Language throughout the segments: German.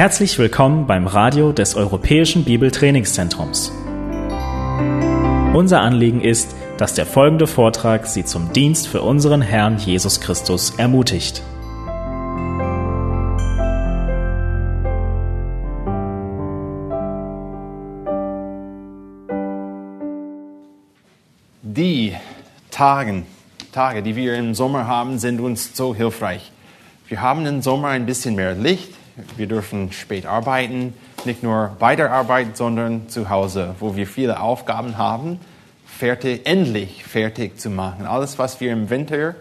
Herzlich willkommen beim Radio des Europäischen Bibeltrainingszentrums. Unser Anliegen ist, dass der folgende Vortrag Sie zum Dienst für unseren Herrn Jesus Christus ermutigt. Die Tagen, Tage, die wir im Sommer haben, sind uns so hilfreich. Wir haben im Sommer ein bisschen mehr Licht, wir dürfen spät arbeiten, nicht nur bei der Arbeit, sondern zu Hause, wo wir viele Aufgaben haben, fertig, endlich fertig zu machen. Alles, was wir im Winter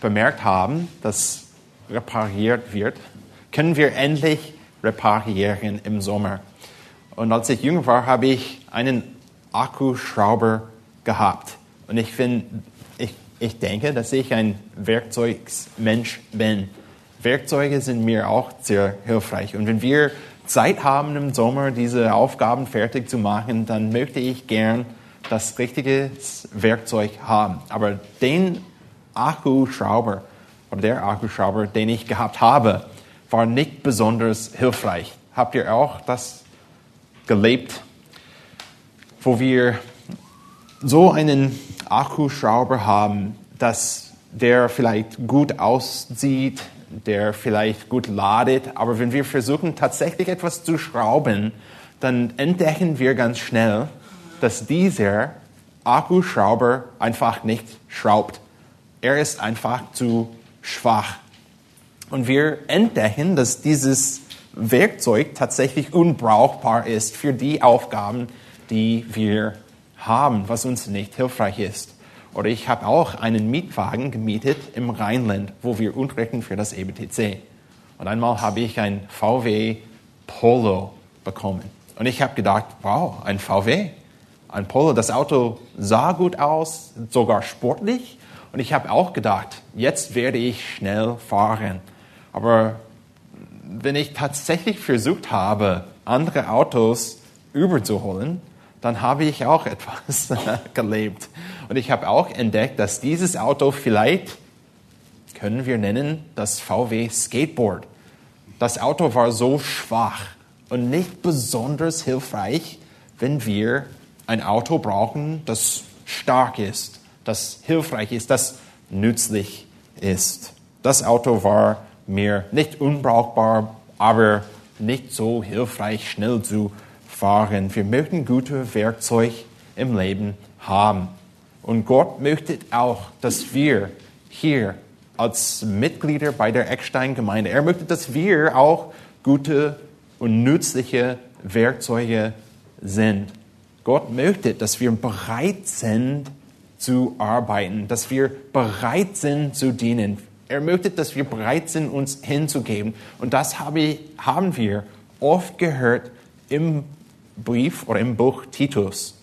bemerkt haben, das repariert wird, können wir endlich reparieren im Sommer. Und als ich jünger war, habe ich einen Akkuschrauber gehabt. Und ich, find, ich, ich denke, dass ich ein Werkzeugsmensch bin. Werkzeuge sind mir auch sehr hilfreich. Und wenn wir Zeit haben im Sommer, diese Aufgaben fertig zu machen, dann möchte ich gern das richtige Werkzeug haben. Aber den Akkuschrauber oder der Akkuschrauber, den ich gehabt habe, war nicht besonders hilfreich. Habt ihr auch das gelebt, wo wir so einen Akkuschrauber haben, dass der vielleicht gut aussieht, der vielleicht gut ladet, aber wenn wir versuchen tatsächlich etwas zu schrauben, dann entdecken wir ganz schnell, dass dieser Akkuschrauber einfach nicht schraubt. Er ist einfach zu schwach. Und wir entdecken, dass dieses Werkzeug tatsächlich unbrauchbar ist für die Aufgaben, die wir haben, was uns nicht hilfreich ist. Oder ich habe auch einen Mietwagen gemietet im Rheinland, wo wir Unterrichten für das EBTC. Und einmal habe ich ein VW Polo bekommen. Und ich habe gedacht, wow, ein VW, ein Polo. Das Auto sah gut aus, sogar sportlich. Und ich habe auch gedacht, jetzt werde ich schnell fahren. Aber wenn ich tatsächlich versucht habe, andere Autos überzuholen, dann habe ich auch etwas gelebt. Und ich habe auch entdeckt, dass dieses Auto vielleicht, können wir nennen, das VW Skateboard. Das Auto war so schwach und nicht besonders hilfreich, wenn wir ein Auto brauchen, das stark ist, das hilfreich ist, das nützlich ist. Das Auto war mir nicht unbrauchbar, aber nicht so hilfreich, schnell zu fahren. Wir möchten gute Werkzeuge im Leben haben. Und Gott möchte auch, dass wir hier als Mitglieder bei der Eckstein-Gemeinde, er möchte, dass wir auch gute und nützliche Werkzeuge sind. Gott möchte, dass wir bereit sind zu arbeiten, dass wir bereit sind zu dienen. Er möchte, dass wir bereit sind, uns hinzugeben. Und das habe, haben wir oft gehört im Brief oder im Buch Titus.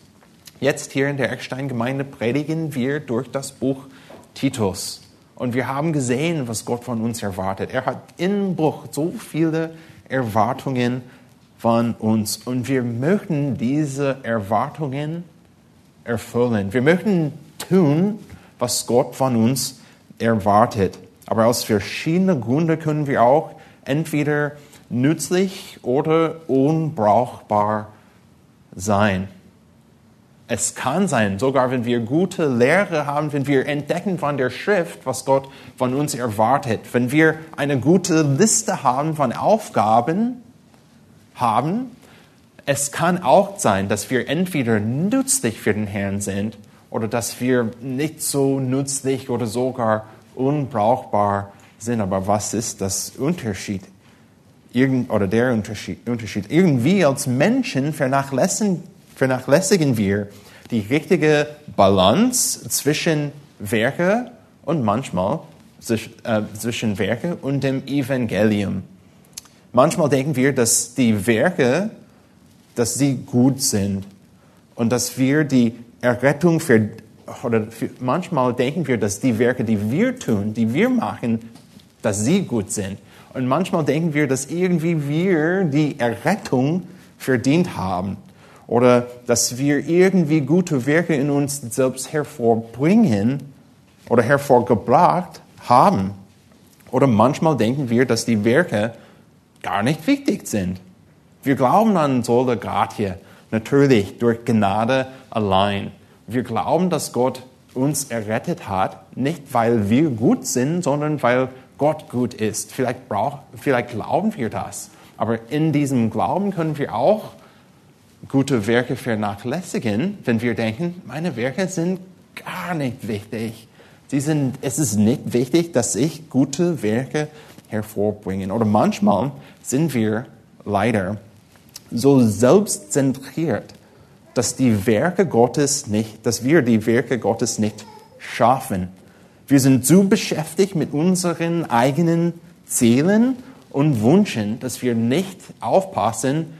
Jetzt hier in der Eckstein-Gemeinde predigen wir durch das Buch Titus. Und wir haben gesehen, was Gott von uns erwartet. Er hat im Buch so viele Erwartungen von uns. Und wir möchten diese Erwartungen erfüllen. Wir möchten tun, was Gott von uns erwartet. Aber aus verschiedenen Gründen können wir auch entweder nützlich oder unbrauchbar sein. Es kann sein, sogar wenn wir gute Lehre haben, wenn wir entdecken von der Schrift, was Gott von uns erwartet, wenn wir eine gute Liste haben von Aufgaben haben, es kann auch sein, dass wir entweder nützlich für den Herrn sind oder dass wir nicht so nützlich oder sogar unbrauchbar sind. Aber was ist das Unterschied? Irgend, oder der Unterschied, Unterschied. Irgendwie als Menschen vernachlässigen, vernachlässigen wir die richtige Balance zwischen Werke und manchmal äh, zwischen Werke und dem Evangelium. Manchmal denken wir, dass die Werke, dass sie gut sind und dass wir die Errettung für, oder für, manchmal denken wir, dass die Werke, die wir tun, die wir machen, dass sie gut sind. Und manchmal denken wir, dass irgendwie wir die Errettung verdient haben oder dass wir irgendwie gute Werke in uns selbst hervorbringen oder hervorgebracht haben. Oder manchmal denken wir, dass die Werke gar nicht wichtig sind. Wir glauben an Sola Gratia, natürlich durch Gnade allein. Wir glauben, dass Gott uns errettet hat, nicht weil wir gut sind, sondern weil Gott gut ist. Vielleicht, brauch, vielleicht glauben wir das. Aber in diesem Glauben können wir auch gute Werke vernachlässigen, wenn wir denken, meine Werke sind gar nicht wichtig. Sie sind, es ist nicht wichtig, dass ich gute Werke hervorbringe. Oder manchmal sind wir leider so selbstzentriert, dass die Werke Gottes nicht, dass wir die Werke Gottes nicht schaffen. Wir sind zu beschäftigt mit unseren eigenen Zielen und Wünschen, dass wir nicht aufpassen,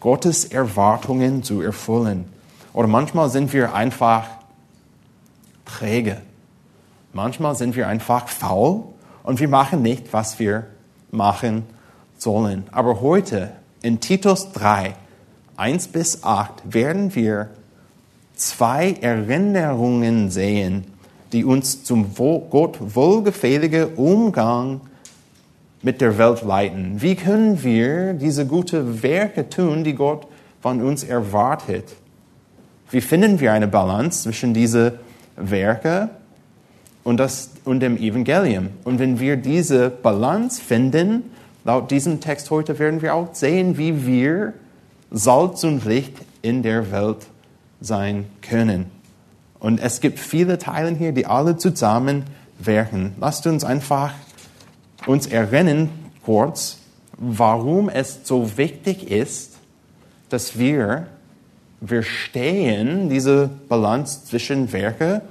Gottes Erwartungen zu erfüllen. Oder manchmal sind wir einfach träge. Manchmal sind wir einfach faul und wir machen nicht, was wir machen sollen. Aber heute in Titus 3, 1 bis 8 werden wir zwei Erinnerungen sehen, die uns zum Gott wohlgefälligen Umgang mit der Welt leiten. Wie können wir diese guten Werke tun, die Gott von uns erwartet? Wie finden wir eine Balance zwischen diesen Werken und, das, und dem Evangelium? Und wenn wir diese Balance finden, Laut diesem Text heute werden wir auch sehen, wie wir Salz und Licht in der Welt sein können. Und es gibt viele Teile hier, die alle zusammen wirken. Lasst uns einfach uns erinnern kurz, warum es so wichtig ist, dass wir verstehen diese Balance zwischen Werke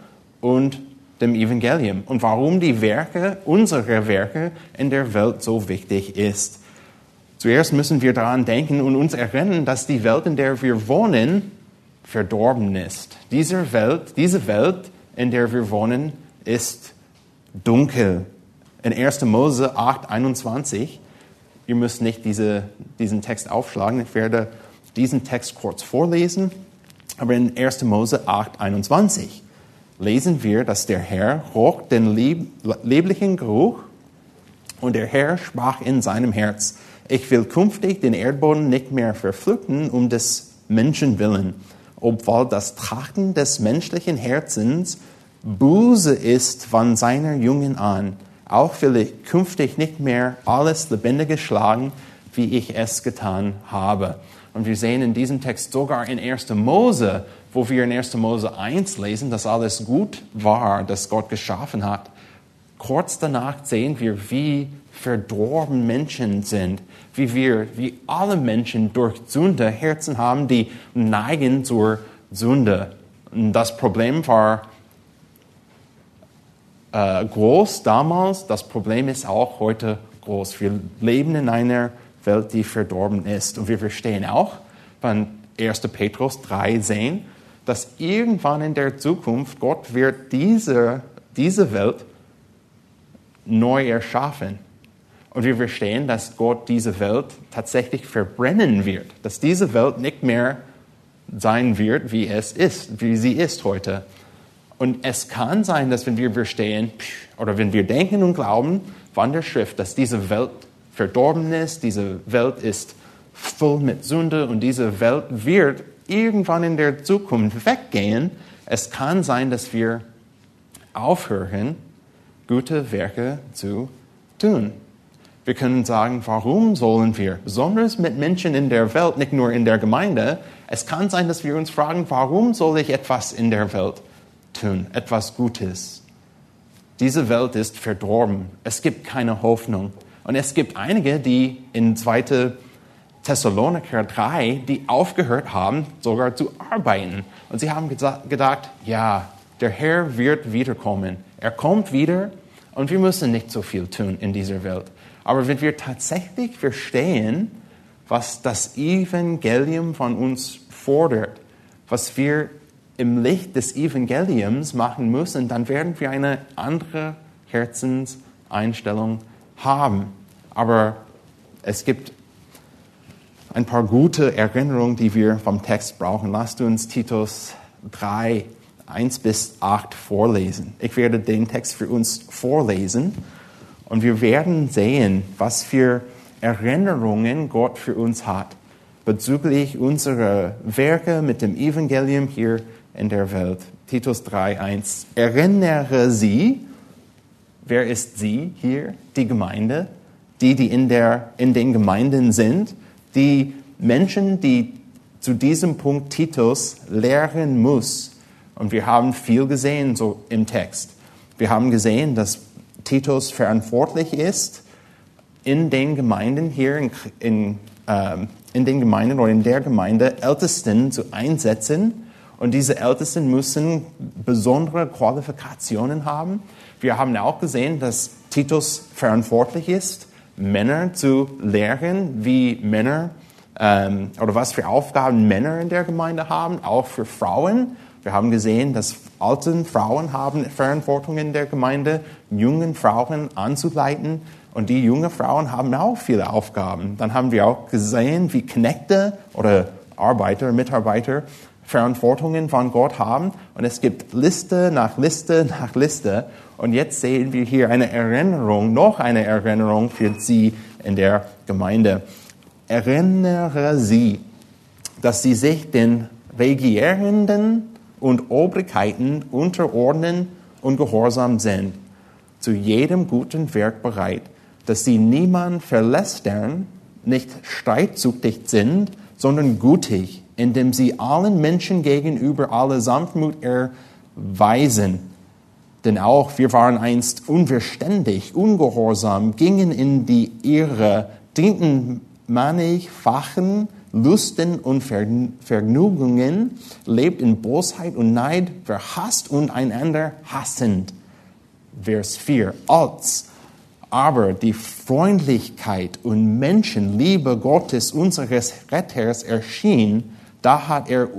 und dem Evangelium und warum die Werke, unsere Werke in der Welt so wichtig ist. Zuerst müssen wir daran denken und uns erinnern, dass die Welt, in der wir wohnen, verdorben ist. Diese Welt, diese Welt, in der wir wohnen, ist dunkel. In 1. Mose 8, 21, ihr müsst nicht diese, diesen Text aufschlagen, ich werde diesen Text kurz vorlesen, aber in 1. Mose 8, 21 lesen wir, dass der Herr roch den lieb lieblichen Geruch und der Herr sprach in seinem Herz, ich will künftig den Erdboden nicht mehr verfluten um des Menschen willen, obwohl das Trachten des menschlichen Herzens Buße ist von seiner Jungen an. Auch will ich künftig nicht mehr alles Lebendige schlagen, wie ich es getan habe. Und wir sehen in diesem Text sogar in 1. Mose, wo wir in 1. Mose 1 lesen, dass alles gut war, das Gott geschaffen hat. Kurz danach sehen wir, wie verdorben Menschen sind, wie wir, wie alle Menschen durch Sünde Herzen haben, die neigen zur Sünde. Und das Problem war äh, groß damals, das Problem ist auch heute groß. Wir leben in einer Welt, die verdorben ist. Und wir verstehen auch, wenn 1. Petrus 3 sehen, dass irgendwann in der Zukunft Gott wird diese, diese Welt neu erschaffen. Und wir verstehen, dass Gott diese Welt tatsächlich verbrennen wird, dass diese Welt nicht mehr sein wird, wie es ist, wie sie ist heute. Und es kann sein, dass wenn wir verstehen oder wenn wir denken und glauben von der Schrift, dass diese Welt verdorben ist, diese Welt ist voll mit Sünde und diese Welt wird irgendwann in der Zukunft weggehen. Es kann sein, dass wir aufhören, gute Werke zu tun. Wir können sagen, warum sollen wir, besonders mit Menschen in der Welt, nicht nur in der Gemeinde, es kann sein, dass wir uns fragen, warum soll ich etwas in der Welt tun, etwas Gutes? Diese Welt ist verdorben. Es gibt keine Hoffnung. Und es gibt einige, die in 2. Thessaloniker 3, die aufgehört haben, sogar zu arbeiten. Und sie haben gedacht, ja, der Herr wird wiederkommen. Er kommt wieder und wir müssen nicht so viel tun in dieser Welt. Aber wenn wir tatsächlich verstehen, was das Evangelium von uns fordert, was wir im Licht des Evangeliums machen müssen, dann werden wir eine andere Herzenseinstellung haben. Aber es gibt ein paar gute Erinnerungen, die wir vom Text brauchen. Lasst uns Titus 3, 1 bis 8 vorlesen. Ich werde den Text für uns vorlesen und wir werden sehen, was für Erinnerungen Gott für uns hat bezüglich unserer Werke mit dem Evangelium hier in der Welt. Titus 3.1. Erinnere sie, wer ist sie hier? Die Gemeinde, die, die in, der, in den Gemeinden sind, die Menschen, die zu diesem Punkt Titus lehren muss. Und wir haben viel gesehen so im Text. Wir haben gesehen, dass Titus verantwortlich ist, in den Gemeinden hier, in, in, ähm, in den Gemeinden oder in der Gemeinde Ältesten zu einsetzen. Und diese Ältesten müssen besondere Qualifikationen haben. Wir haben auch gesehen, dass Titus verantwortlich ist, Männer zu lehren, wie Männer ähm, oder was für Aufgaben Männer in der Gemeinde haben, auch für Frauen. Wir haben gesehen, dass alte Frauen haben Verantwortung in der Gemeinde, jungen Frauen anzuleiten. Und die jungen Frauen haben auch viele Aufgaben. Dann haben wir auch gesehen, wie Knechte oder Arbeiter, Mitarbeiter Verantwortungen von Gott haben. Und es gibt Liste nach Liste nach Liste. Und jetzt sehen wir hier eine Erinnerung, noch eine Erinnerung für sie in der Gemeinde. Erinnere sie, dass sie sich den Regierenden und Obrigkeiten unterordnen und gehorsam sind, zu jedem guten Werk bereit, dass sie niemand verlästern, nicht streitsüchtig sind, sondern gütig, indem sie allen Menschen gegenüber alle Sanftmut erweisen. Denn auch wir waren einst unverständig, ungehorsam, gingen in die Irre, dienten mannigfachen Lusten und Vergnügungen, lebt in Bosheit und Neid, verhasst und einander hassend. Vers 4. Als aber die Freundlichkeit und Menschenliebe Gottes unseres Retters erschien, da hat er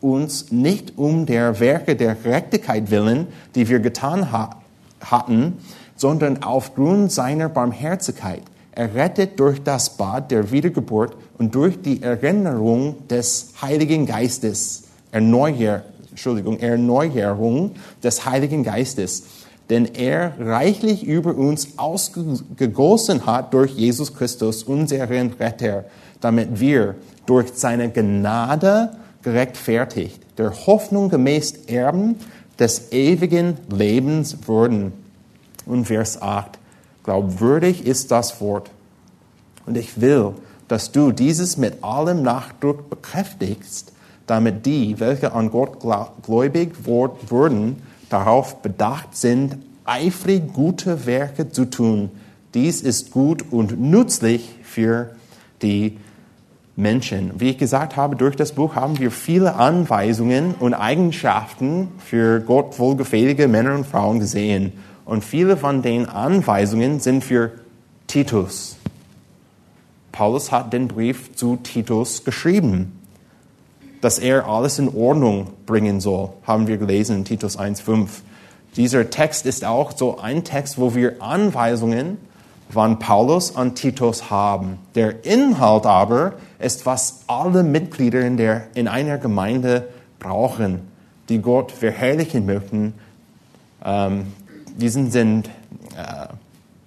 uns nicht um der Werke der Gerechtigkeit willen, die wir getan ha hatten, sondern aufgrund seiner Barmherzigkeit errettet durch das Bad der Wiedergeburt und durch die Erinnerung des Heiligen Geistes, Erneuer, Entschuldigung, Erneuerung des Heiligen Geistes, den er reichlich über uns ausgegossen hat durch Jesus Christus, unseren Retter, damit wir durch seine Gnade gerechtfertigt, der Hoffnung gemäß Erben des ewigen Lebens wurden. Und Vers 8. Glaubwürdig ist das Wort. Und ich will, dass du dieses mit allem Nachdruck bekräftigst, damit die, welche an Gott gläubig wurden, darauf bedacht sind, eifrig gute Werke zu tun. Dies ist gut und nützlich für die Menschen. Wie ich gesagt habe, durch das Buch haben wir viele Anweisungen und Eigenschaften für Gott wohlgefällige Männer und Frauen gesehen. Und viele von den Anweisungen sind für Titus. Paulus hat den Brief zu Titus geschrieben, dass er alles in Ordnung bringen soll, haben wir gelesen in Titus 1.5. Dieser Text ist auch so ein Text, wo wir Anweisungen von Paulus an Titus haben. Der Inhalt aber ist, was alle Mitglieder in, der, in einer Gemeinde brauchen, die Gott verherrlichen möchten, ähm, diesen sind äh,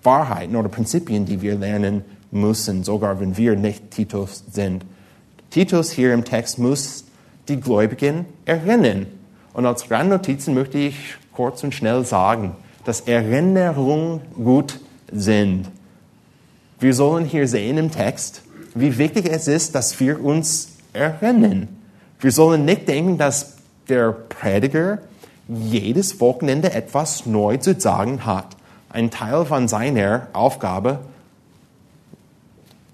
Wahrheiten oder Prinzipien, die wir lernen müssen, sogar wenn wir nicht Titus sind. Titus hier im Text muss die Gläubigen erinnern. Und als Randnotizen möchte ich kurz und schnell sagen, dass Erinnerungen gut sind. Wir sollen hier sehen im Text, wie wichtig es ist, dass wir uns erinnern. Wir sollen nicht denken, dass der Prediger jedes Wochenende etwas neu zu sagen hat. Ein Teil von seiner Aufgabe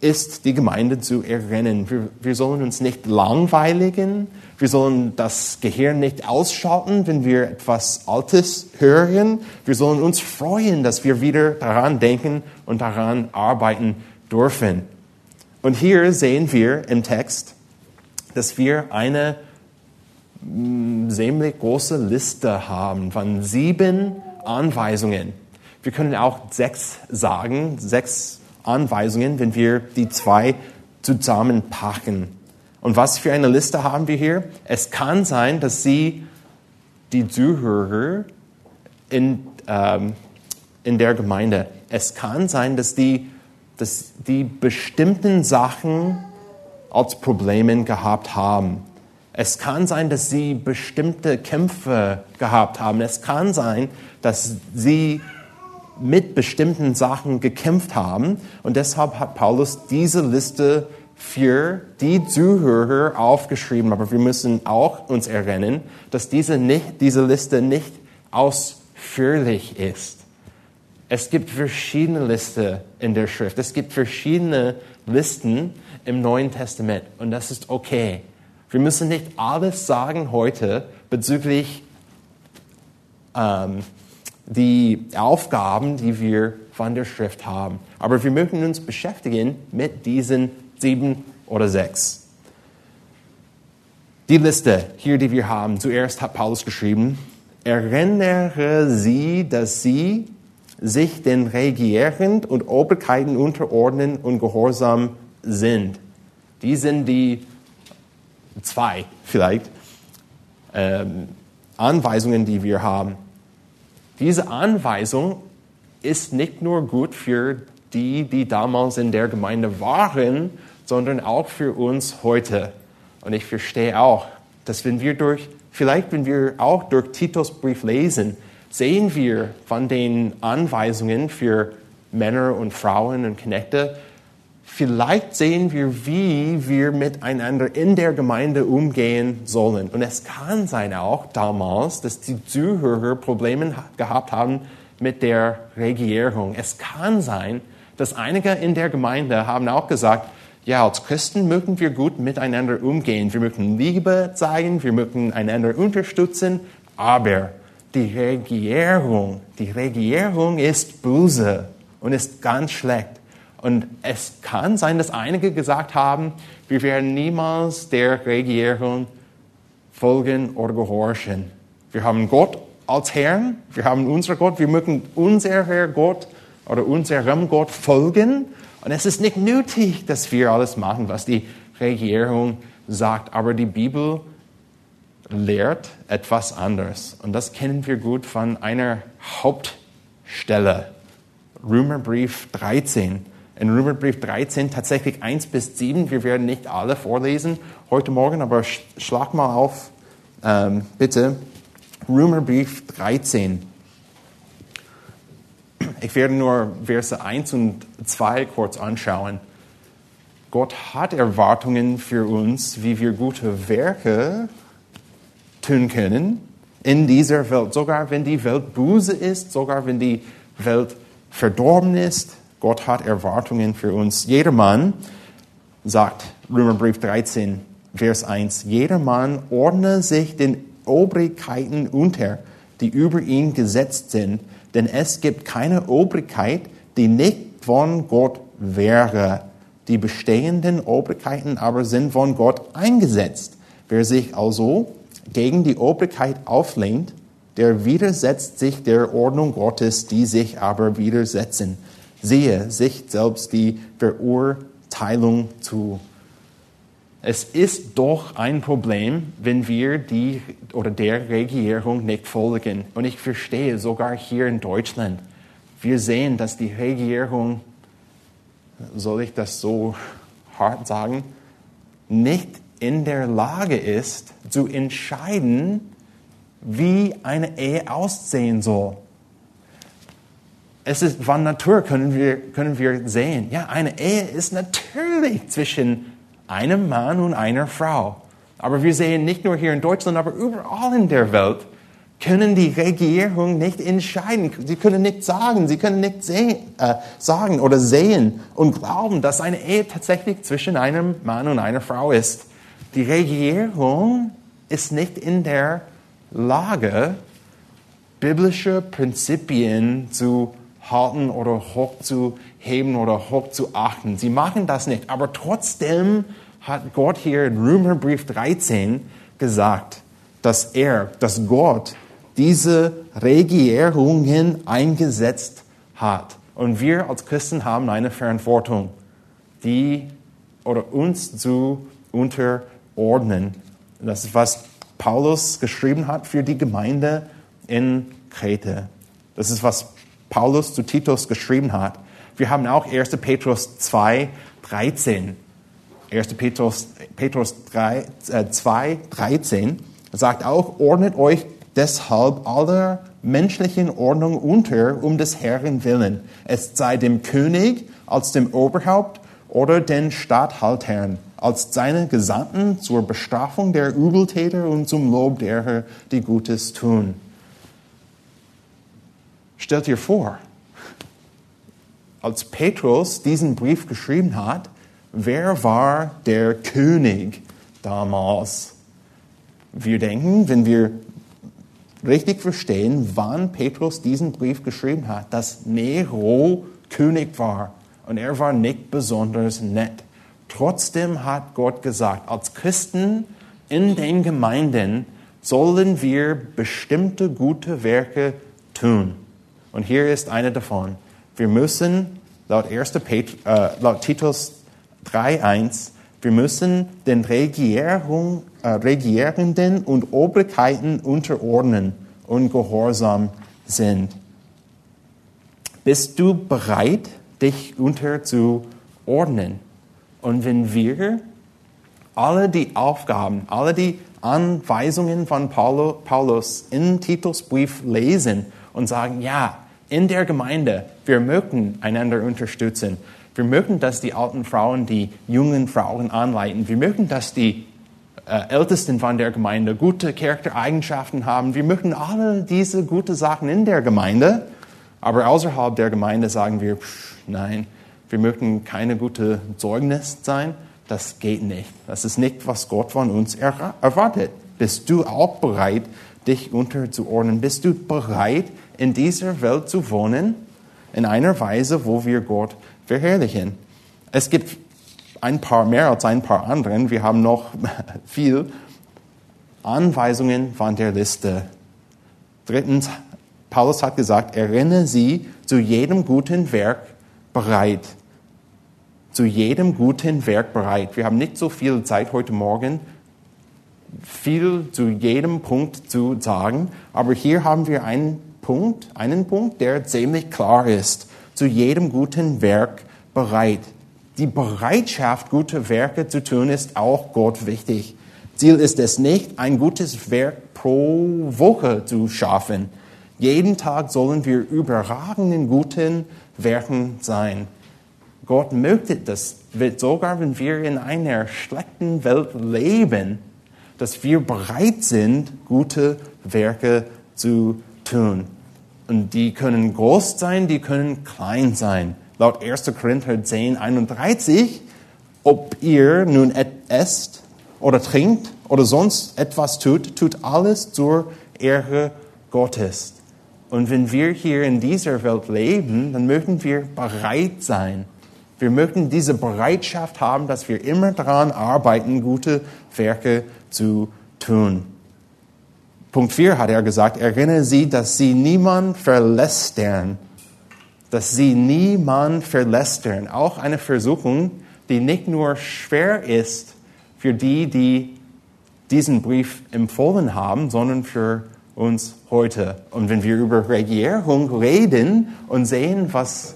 ist, die Gemeinde zu erinnern. Wir, wir, sollen uns nicht langweiligen. Wir sollen das Gehirn nicht ausschalten, wenn wir etwas Altes hören. Wir sollen uns freuen, dass wir wieder daran denken und daran arbeiten dürfen. Und hier sehen wir im Text, dass wir eine ziemlich große Liste haben von sieben Anweisungen. Wir können auch sechs sagen, sechs Anweisungen, wenn wir die zwei zusammenpacken. Und was für eine Liste haben wir hier? Es kann sein, dass Sie die Zuhörer in, ähm, in der Gemeinde, es kann sein, dass die dass die bestimmten Sachen als Probleme gehabt haben. Es kann sein, dass sie bestimmte Kämpfe gehabt haben. Es kann sein, dass sie mit bestimmten Sachen gekämpft haben. Und deshalb hat Paulus diese Liste für die Zuhörer aufgeschrieben. Aber wir müssen auch uns erinnern, dass diese, nicht, diese Liste nicht ausführlich ist. Es gibt verschiedene Listen in der Schrift. Es gibt verschiedene Listen im Neuen Testament. Und das ist okay. Wir müssen nicht alles sagen heute bezüglich ähm, die Aufgaben, die wir von der Schrift haben. Aber wir möchten uns beschäftigen mit diesen sieben oder sechs. Die Liste hier, die wir haben, zuerst hat Paulus geschrieben, erinnere sie, dass sie sich den Regieren und Obrigkeiten unterordnen und gehorsam sind. Die sind die zwei vielleicht ähm, Anweisungen, die wir haben. Diese Anweisung ist nicht nur gut für die, die damals in der Gemeinde waren, sondern auch für uns heute. Und ich verstehe auch, dass wenn wir durch, vielleicht wenn wir auch durch Titus Brief lesen, sehen wir von den Anweisungen für Männer und Frauen und Knechte, vielleicht sehen wir, wie wir miteinander in der Gemeinde umgehen sollen. Und es kann sein auch damals, dass die Zuhörer Probleme gehabt haben mit der Regierung. Es kann sein, dass einige in der Gemeinde haben auch gesagt, ja, als Christen mögen wir gut miteinander umgehen. Wir mögen Liebe zeigen, wir mögen einander unterstützen, aber die Regierung, die Regierung ist böse und ist ganz schlecht. Und es kann sein, dass einige gesagt haben, wir werden niemals der Regierung folgen oder gehorchen. Wir haben Gott als Herrn, wir haben unseren Gott, wir mögen unser Herr Gott oder unserem Gott folgen. Und es ist nicht nötig, dass wir alles machen, was die Regierung sagt. Aber die Bibel lehrt etwas anderes. Und das kennen wir gut von einer Hauptstelle. Römerbrief 13 in Römerbrief 13 tatsächlich 1 bis 7. Wir werden nicht alle vorlesen heute Morgen, aber schlag mal auf, ähm, bitte. Römerbrief 13. Ich werde nur Verse 1 und 2 kurz anschauen. Gott hat Erwartungen für uns, wie wir gute Werke tun können in dieser Welt. Sogar wenn die Welt böse ist, sogar wenn die Welt verdorben ist, Gott hat Erwartungen für uns. Jedermann, sagt Römerbrief 13, Vers 1, jedermann ordne sich den Obrigkeiten unter, die über ihn gesetzt sind, denn es gibt keine Obrigkeit, die nicht von Gott wäre. Die bestehenden Obrigkeiten aber sind von Gott eingesetzt. Wer sich also gegen die Obrigkeit auflehnt, der widersetzt sich der Ordnung Gottes, die sich aber widersetzen sehe sich selbst die Verurteilung zu. Es ist doch ein Problem, wenn wir die oder der Regierung nicht folgen. Und ich verstehe sogar hier in Deutschland, wir sehen, dass die Regierung, soll ich das so hart sagen, nicht in der Lage ist zu entscheiden, wie eine Ehe aussehen soll es ist von Natur, können wir, können wir sehen. Ja, eine Ehe ist natürlich zwischen einem Mann und einer Frau. Aber wir sehen nicht nur hier in Deutschland, aber überall in der Welt können die Regierung nicht entscheiden. Sie können nicht sagen, sie können nicht sehen, äh, sagen oder sehen und glauben, dass eine Ehe tatsächlich zwischen einem Mann und einer Frau ist. Die Regierung ist nicht in der Lage, biblische Prinzipien zu halten oder hochzuheben oder hochzuachten. Sie machen das nicht. Aber trotzdem hat Gott hier in Römerbrief 13 gesagt, dass er, dass Gott diese Regierungen eingesetzt hat. Und wir als Christen haben eine Verantwortung, die oder uns zu unterordnen. Das ist, was Paulus geschrieben hat für die Gemeinde in Kreta. Das ist, was Paulus zu Titus geschrieben hat. Wir haben auch 1. Petrus 2, 13. 1. Petrus, Petrus 3, äh, 2, 13 sagt auch, ordnet euch deshalb aller menschlichen Ordnung unter um des Herrn willen. Es sei dem König als dem Oberhaupt oder den Statthaltern als seine Gesandten zur Bestrafung der Übeltäter und zum Lob derer, die Gutes tun. Stellt dir vor, als Petrus diesen Brief geschrieben hat, wer war der König damals? Wir denken, wenn wir richtig verstehen, wann Petrus diesen Brief geschrieben hat, dass Nero König war und er war nicht besonders nett. Trotzdem hat Gott gesagt, als Christen in den Gemeinden sollen wir bestimmte gute Werke tun. Und hier ist eine davon. Wir müssen laut, 1. Pet äh, laut Titus 3.1, wir müssen den Regierung, äh, Regierenden und Obrigkeiten unterordnen und gehorsam sind. Bist du bereit, dich unterzuordnen? Und wenn wir alle die Aufgaben, alle die Anweisungen von Paulus in Titusbrief lesen und sagen, ja, in der Gemeinde, wir möchten einander unterstützen. Wir möchten, dass die alten Frauen die jungen Frauen anleiten. Wir möchten, dass die äh, Ältesten von der Gemeinde gute Charaktereigenschaften haben. Wir möchten alle diese guten Sachen in der Gemeinde, aber außerhalb der Gemeinde sagen wir, pff, nein, wir möchten keine gute Zeugnis sein. Das geht nicht. Das ist nicht, was Gott von uns erwartet. Bist du auch bereit, dich unterzuordnen? Bist du bereit, in dieser Welt zu wohnen, in einer Weise, wo wir Gott verherrlichen? Es gibt ein paar mehr als ein paar anderen. Wir haben noch viel Anweisungen von der Liste. Drittens, Paulus hat gesagt, erinnere sie zu jedem guten Werk bereit zu jedem guten Werk bereit. Wir haben nicht so viel Zeit heute Morgen, viel zu jedem Punkt zu sagen, aber hier haben wir einen Punkt, einen Punkt, der ziemlich klar ist. Zu jedem guten Werk bereit. Die Bereitschaft, gute Werke zu tun, ist auch Gott wichtig. Ziel ist es nicht, ein gutes Werk pro Woche zu schaffen. Jeden Tag sollen wir überragenden guten Werken sein. Gott möchte das, sogar wenn wir in einer schlechten Welt leben, dass wir bereit sind, gute Werke zu tun. Und die können groß sein, die können klein sein. Laut 1. Korinther 10, 31, ob ihr nun esst oder trinkt oder sonst etwas tut, tut alles zur Ehre Gottes. Und wenn wir hier in dieser Welt leben, dann möchten wir bereit sein, wir möchten diese Bereitschaft haben, dass wir immer daran arbeiten, gute Werke zu tun. Punkt 4 hat er gesagt, erinnere sie, dass sie niemand verlästern. Dass sie niemand verlästern. Auch eine Versuchung, die nicht nur schwer ist für die, die diesen Brief empfohlen haben, sondern für uns heute. Und wenn wir über Regierung reden und sehen, was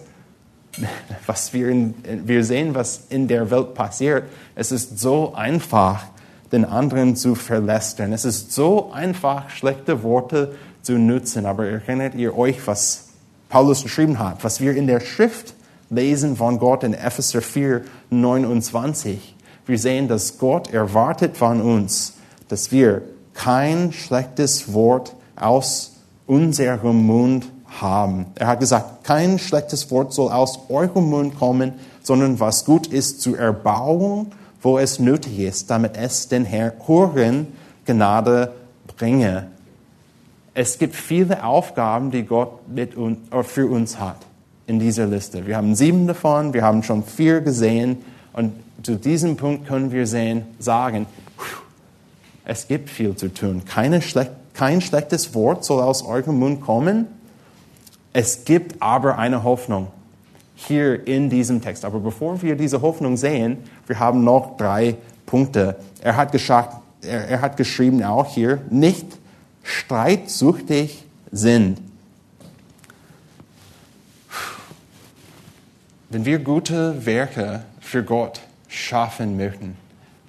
was wir, in, wir sehen, was in der Welt passiert. Es ist so einfach, den anderen zu verlästern. Es ist so einfach, schlechte Worte zu nutzen. Aber erinnert ihr euch, was Paulus geschrieben hat, was wir in der Schrift lesen von Gott in Epheser 4, 29. Wir sehen, dass Gott erwartet von uns, dass wir kein schlechtes Wort aus unserem Mund haben. Er hat gesagt, kein schlechtes Wort soll aus eurem Mund kommen, sondern was gut ist zur Erbauung, wo es nötig ist, damit es den Hören Gnade bringe. Es gibt viele Aufgaben, die Gott mit uns, äh, für uns hat in dieser Liste. Wir haben sieben davon, wir haben schon vier gesehen und zu diesem Punkt können wir sehen, sagen, es gibt viel zu tun. Schlecht, kein schlechtes Wort soll aus eurem Mund kommen, es gibt aber eine Hoffnung hier in diesem Text. Aber bevor wir diese Hoffnung sehen, wir haben noch drei Punkte. Er hat, gesagt, er, er hat geschrieben auch hier, nicht streitsüchtig sind. wenn wir gute Werke für Gott schaffen möchten,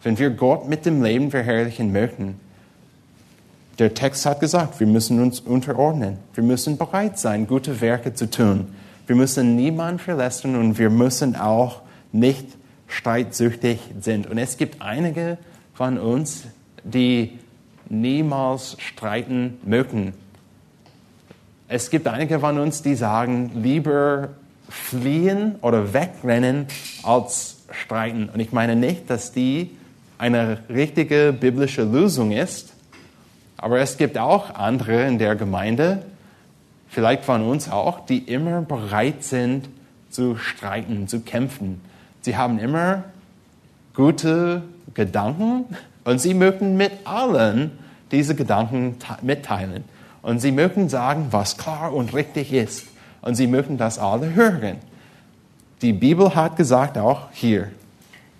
wenn wir Gott mit dem Leben verherrlichen möchten, der Text hat gesagt, wir müssen uns unterordnen. Wir müssen bereit sein, gute Werke zu tun. Wir müssen niemanden verlassen und wir müssen auch nicht streitsüchtig sind. Und es gibt einige von uns, die niemals streiten mögen. Es gibt einige von uns, die sagen, lieber fliehen oder wegrennen als streiten. Und ich meine nicht, dass die eine richtige biblische Lösung ist, aber es gibt auch andere in der Gemeinde, vielleicht von uns auch, die immer bereit sind zu streiten, zu kämpfen. Sie haben immer gute Gedanken und sie mögen mit allen diese Gedanken mitteilen. Und sie mögen sagen, was klar und richtig ist. Und sie mögen das alle hören. Die Bibel hat gesagt auch hier,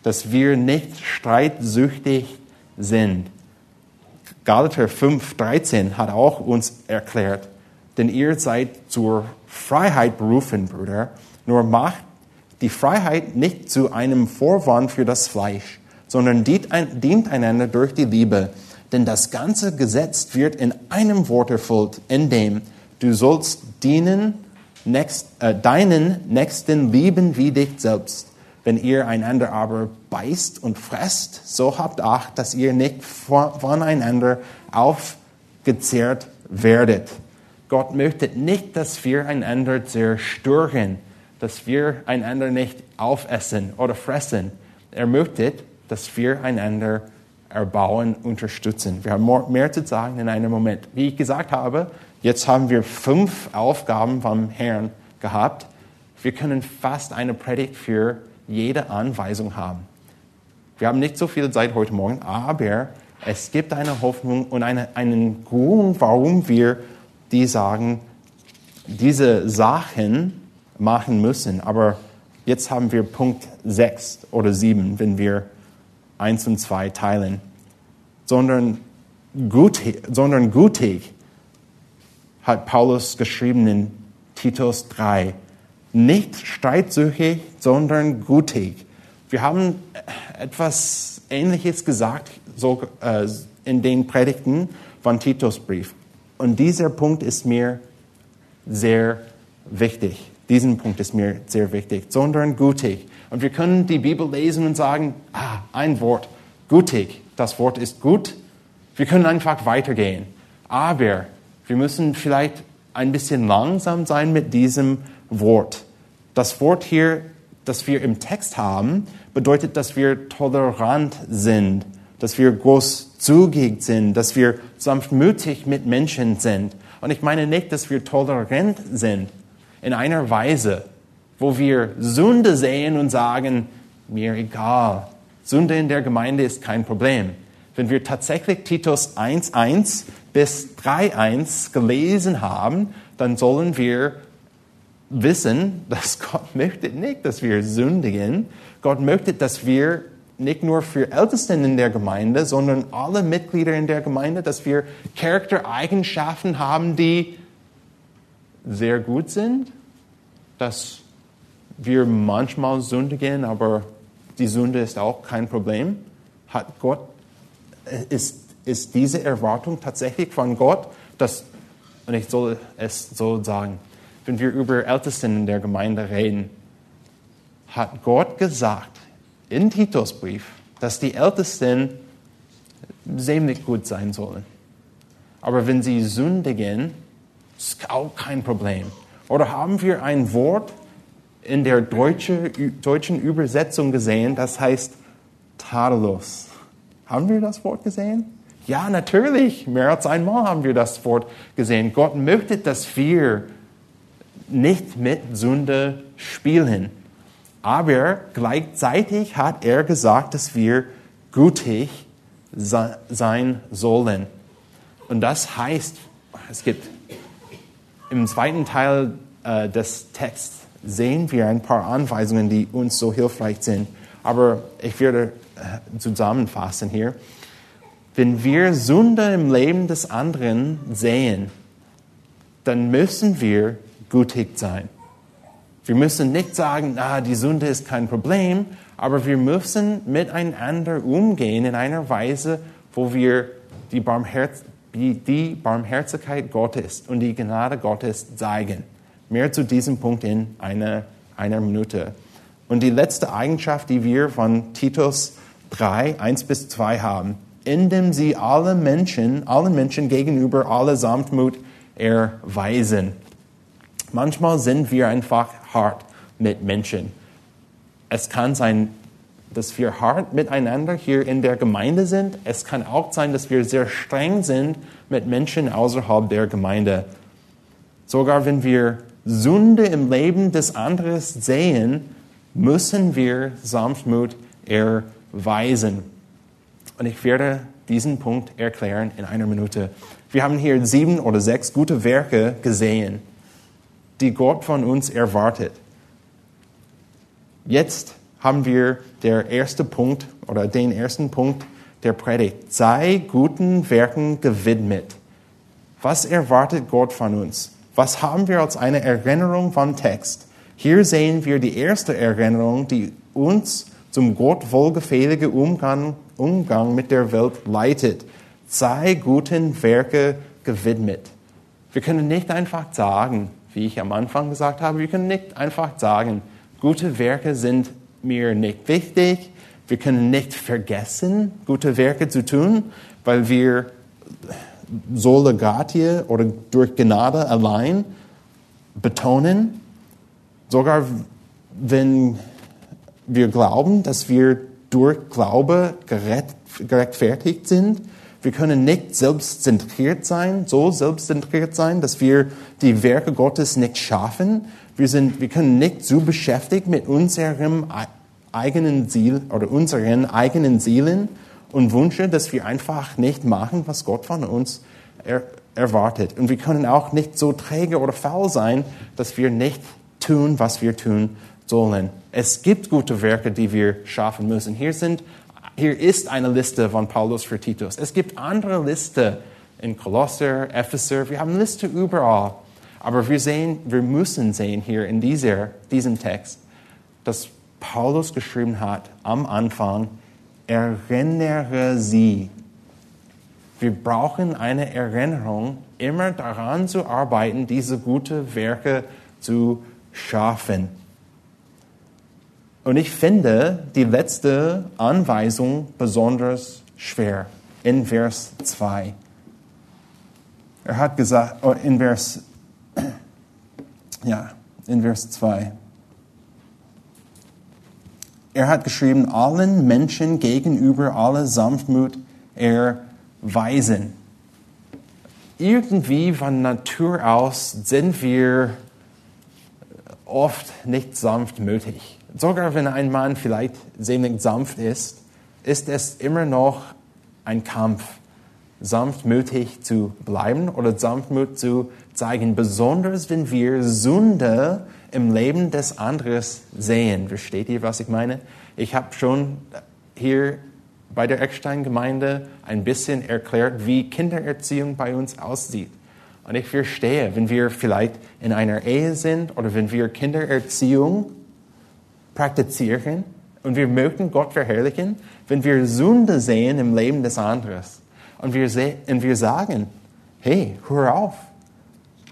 dass wir nicht streitsüchtig sind. Galater 5,13 hat auch uns erklärt, denn ihr seid zur Freiheit berufen, Brüder, nur macht die Freiheit nicht zu einem Vorwand für das Fleisch, sondern dient, einander durch die Liebe. Denn das ganze Gesetz wird in einem Wort erfüllt, in dem du sollst dienen, next, äh, deinen Nächsten lieben wie dich selbst. Wenn ihr einander aber beißt und fresst, so habt Acht, dass ihr nicht voneinander aufgezehrt werdet. Gott möchte nicht, dass wir einander zerstören, dass wir einander nicht aufessen oder fressen. Er möchte, dass wir einander erbauen, unterstützen. Wir haben mehr zu sagen in einem Moment. Wie ich gesagt habe, jetzt haben wir fünf Aufgaben vom Herrn gehabt. Wir können fast eine Predigt für jede Anweisung haben. Wir haben nicht so viel Zeit heute Morgen, aber es gibt eine Hoffnung und eine, einen Grund, warum wir die sagen, diese Sachen machen müssen. Aber jetzt haben wir Punkt 6 oder 7, wenn wir 1 und 2 teilen. Sondern gutig, sondern gutig hat Paulus geschrieben in Titus 3 nicht streitsüchtig, sondern gutig. Wir haben etwas Ähnliches gesagt so, äh, in den Predigten von Titus Brief. Und dieser Punkt ist mir sehr wichtig. Diesen Punkt ist mir sehr wichtig, sondern gutig. Und wir können die Bibel lesen und sagen, ah, ein Wort, gutig, das Wort ist gut. Wir können einfach weitergehen. Aber wir müssen vielleicht ein bisschen langsam sein mit diesem Wort. Das Wort hier, das wir im Text haben, bedeutet, dass wir tolerant sind, dass wir großzügig sind, dass wir sanftmütig mit Menschen sind. Und ich meine nicht, dass wir tolerant sind in einer Weise, wo wir Sünde sehen und sagen, mir egal. Sünde in der Gemeinde ist kein Problem. Wenn wir tatsächlich Titus 1.1 bis 3.1 gelesen haben, dann sollen wir wissen, dass Gott möchte nicht, dass wir sündigen. Gott möchte, dass wir nicht nur für Ältesten in der Gemeinde, sondern alle Mitglieder in der Gemeinde, dass wir Charaktereigenschaften haben, die sehr gut sind, dass wir manchmal sündigen, aber die Sünde ist auch kein Problem. Hat Gott, ist, ist diese Erwartung tatsächlich von Gott, dass, und ich soll es so sagen, wenn wir über Ältesten in der Gemeinde reden, hat Gott gesagt in Titusbrief, dass die Ältesten ziemlich gut sein sollen. Aber wenn sie sündigen, ist auch kein Problem. Oder haben wir ein Wort in der deutsche, deutschen Übersetzung gesehen, das heißt tadellos. Haben wir das Wort gesehen? Ja, natürlich. Mehr als einmal haben wir das Wort gesehen. Gott möchte, dass wir nicht mit Sünde spielen. Aber gleichzeitig hat er gesagt, dass wir gütig sein sollen. Und das heißt, es gibt im zweiten Teil äh, des Texts sehen wir ein paar Anweisungen, die uns so hilfreich sind. Aber ich werde äh, zusammenfassen hier. Wenn wir Sünde im Leben des anderen sehen, dann müssen wir gütig sein. Wir müssen nicht sagen, na, die Sünde ist kein Problem, aber wir müssen miteinander umgehen in einer Weise, wo wir die, Barmherz die Barmherzigkeit Gottes und die Gnade Gottes zeigen. Mehr zu diesem Punkt in einer, einer Minute. Und die letzte Eigenschaft, die wir von Titus 3, 1 bis 2 haben, indem sie alle Menschen, alle Menschen gegenüber alle Sanftmut erweisen. Manchmal sind wir einfach hart mit Menschen. Es kann sein, dass wir hart miteinander hier in der Gemeinde sind. Es kann auch sein, dass wir sehr streng sind mit Menschen außerhalb der Gemeinde. Sogar wenn wir Sünde im Leben des anderen sehen, müssen wir Sanftmut erweisen. Und ich werde diesen Punkt erklären in einer Minute. Wir haben hier sieben oder sechs gute Werke gesehen, die Gott von uns erwartet. Jetzt haben wir der erste Punkt oder den ersten Punkt der Predigt. Sei guten Werken gewidmet. Was erwartet Gott von uns? Was haben wir als eine Erinnerung vom Text? Hier sehen wir die erste Erinnerung, die uns zum Gott wohlgefälligen Umgang, Umgang mit der Welt leitet. Sei guten Werke gewidmet. Wir können nicht einfach sagen, wie ich am Anfang gesagt habe, wir können nicht einfach sagen, gute Werke sind mir nicht wichtig. Wir können nicht vergessen, gute Werke zu tun, weil wir sole gratie oder durch Gnade allein betonen. Sogar wenn wir glauben, dass wir durch Glaube gerechtfertigt sind, wir können nicht selbstzentriert sein, so selbstzentriert sein, dass wir die Werke Gottes nicht schaffen. Wir, sind, wir können nicht so beschäftigt mit unserem eigenen Ziel oder unseren eigenen Zielen und Wünsche, dass wir einfach nicht machen, was Gott von uns er, erwartet. Und wir können auch nicht so träge oder faul sein, dass wir nicht tun, was wir tun sollen. Es gibt gute Werke, die wir schaffen müssen. Hier, sind, hier ist eine Liste von Paulus für Titus. Es gibt andere Liste in Kolosser, Epheser. Wir haben Liste überall. Aber wir sehen, wir müssen sehen hier in dieser, diesem Text, dass Paulus geschrieben hat am Anfang, erinnere sie. Wir brauchen eine Erinnerung, immer daran zu arbeiten, diese guten Werke zu schaffen. Und ich finde die letzte Anweisung besonders schwer in Vers 2. Er hat gesagt, oh, in Vers, ja, in Vers 2. Er hat geschrieben, allen Menschen gegenüber alle Sanftmut erweisen. Irgendwie von Natur aus sind wir oft nicht sanftmütig. Sogar wenn ein Mann vielleicht ziemlich sanft ist, ist es immer noch ein Kampf, sanftmütig zu bleiben oder Sanftmut zu zeigen, besonders wenn wir Sünde im Leben des anderen sehen. Versteht ihr, was ich meine? Ich habe schon hier bei der Eckstein-Gemeinde ein bisschen erklärt, wie Kindererziehung bei uns aussieht. Und ich verstehe, wenn wir vielleicht in einer Ehe sind oder wenn wir Kindererziehung praktizieren und wir möchten Gott verherrlichen, wenn wir Sünde sehen im Leben des anderen und wir, und wir sagen, hey, hör auf,